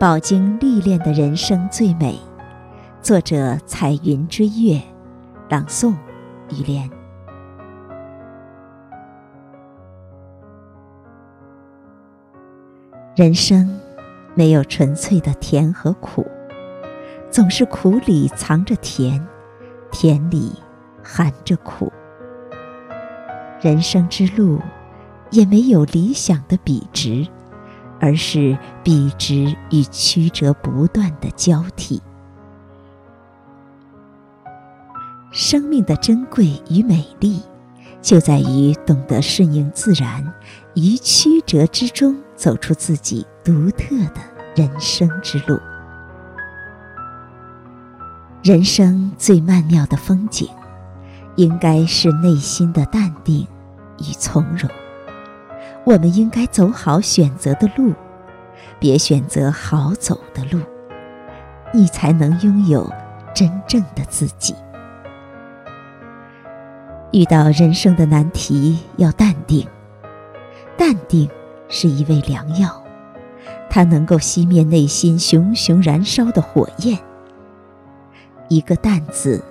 饱经历练的人生最美。作者：彩云追月，朗诵：雨莲。人生没有纯粹的甜和苦，总是苦里藏着甜，甜里含着苦。人生之路也没有理想的笔直。而是笔直与曲折不断的交替。生命的珍贵与美丽，就在于懂得顺应自然，于曲折之中走出自己独特的人生之路。人生最曼妙的风景，应该是内心的淡定与从容。我们应该走好选择的路，别选择好走的路，你才能拥有真正的自己。遇到人生的难题，要淡定。淡定是一味良药，它能够熄灭内心熊熊燃烧的火焰。一个“淡”字，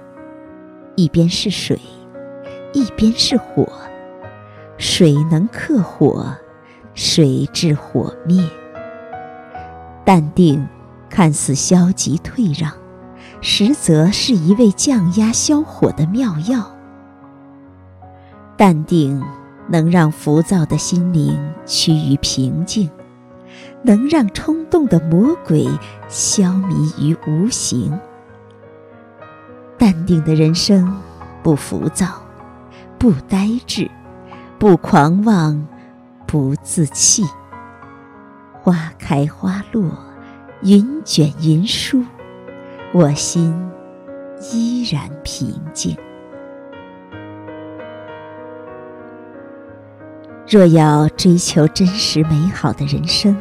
一边是水，一边是火。水能克火，水至火灭。淡定看似消极退让，实则是一味降压消火的妙药。淡定能让浮躁的心灵趋于平静，能让冲动的魔鬼消弭于无形。淡定的人生，不浮躁，不呆滞。不狂妄，不自弃。花开花落，云卷云舒，我心依然平静。若要追求真实美好的人生，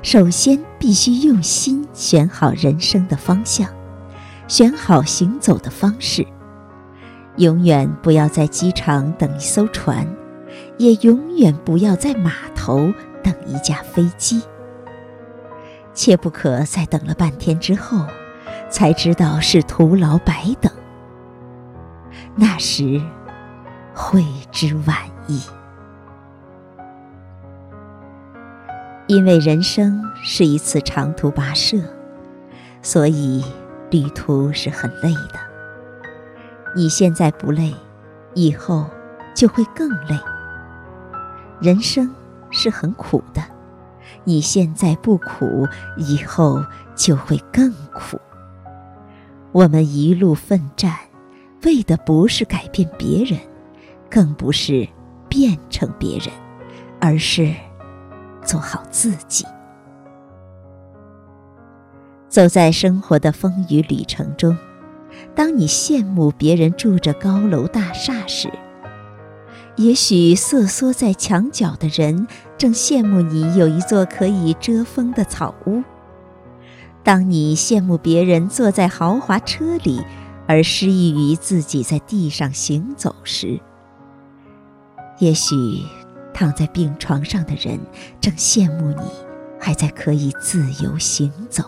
首先必须用心选好人生的方向，选好行走的方式。永远不要在机场等一艘船。也永远不要在码头等一架飞机，切不可在等了半天之后，才知道是徒劳白等。那时，悔之晚矣。因为人生是一次长途跋涉，所以旅途是很累的。你现在不累，以后就会更累。人生是很苦的，你现在不苦，以后就会更苦。我们一路奋战，为的不是改变别人，更不是变成别人，而是做好自己。走在生活的风雨旅程中，当你羡慕别人住着高楼大厦时，也许瑟缩在墙角的人正羡慕你有一座可以遮风的草屋。当你羡慕别人坐在豪华车里，而失意于自己在地上行走时，也许躺在病床上的人正羡慕你还在可以自由行走。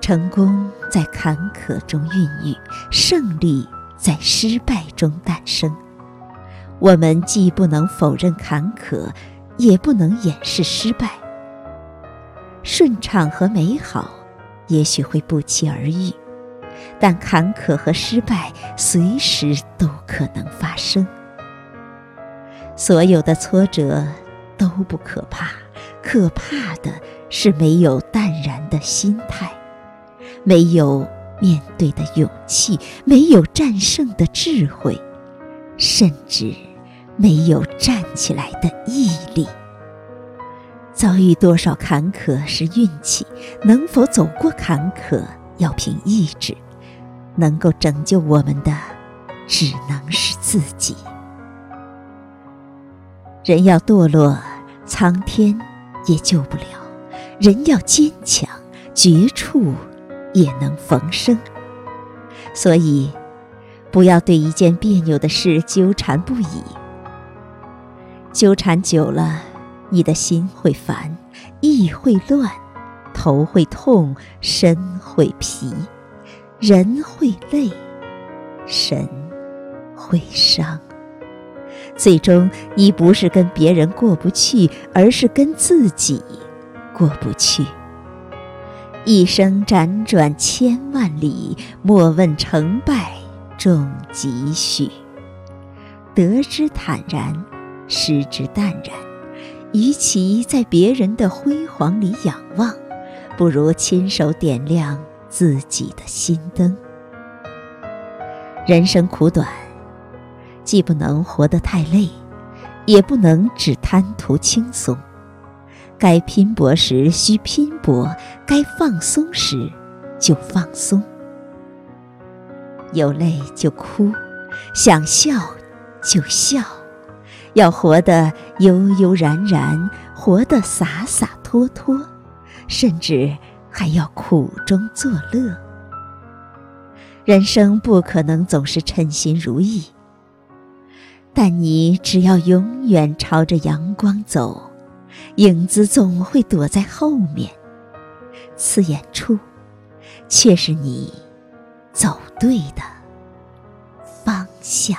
成功在坎坷中孕育，胜利。在失败中诞生，我们既不能否认坎坷，也不能掩饰失败。顺畅和美好，也许会不期而遇，但坎坷和失败随时都可能发生。所有的挫折都不可怕，可怕的是没有淡然的心态，没有。面对的勇气，没有战胜的智慧，甚至没有站起来的毅力。遭遇多少坎坷是运气，能否走过坎坷要凭意志。能够拯救我们的，只能是自己。人要堕落，苍天也救不了；人要坚强，绝处。也能逢生，所以不要对一件别扭的事纠缠不已。纠缠久了，你的心会烦，意会乱，头会痛，身会疲，人会累，神会伤。最终，你不是跟别人过不去，而是跟自己过不去。一生辗转千万里，莫问成败重几许。得之坦然，失之淡然。与其在别人的辉煌里仰望，不如亲手点亮自己的心灯。人生苦短。既不能活得太累，也不能只贪图轻松。该拼搏时需拼搏，该放松时就放松。有泪就哭，想笑就笑，要活得悠悠然然，活得洒洒脱脱，甚至还要苦中作乐。人生不可能总是称心如意。但你只要永远朝着阳光走，影子总会躲在后面，刺眼处，却是你走对的方向。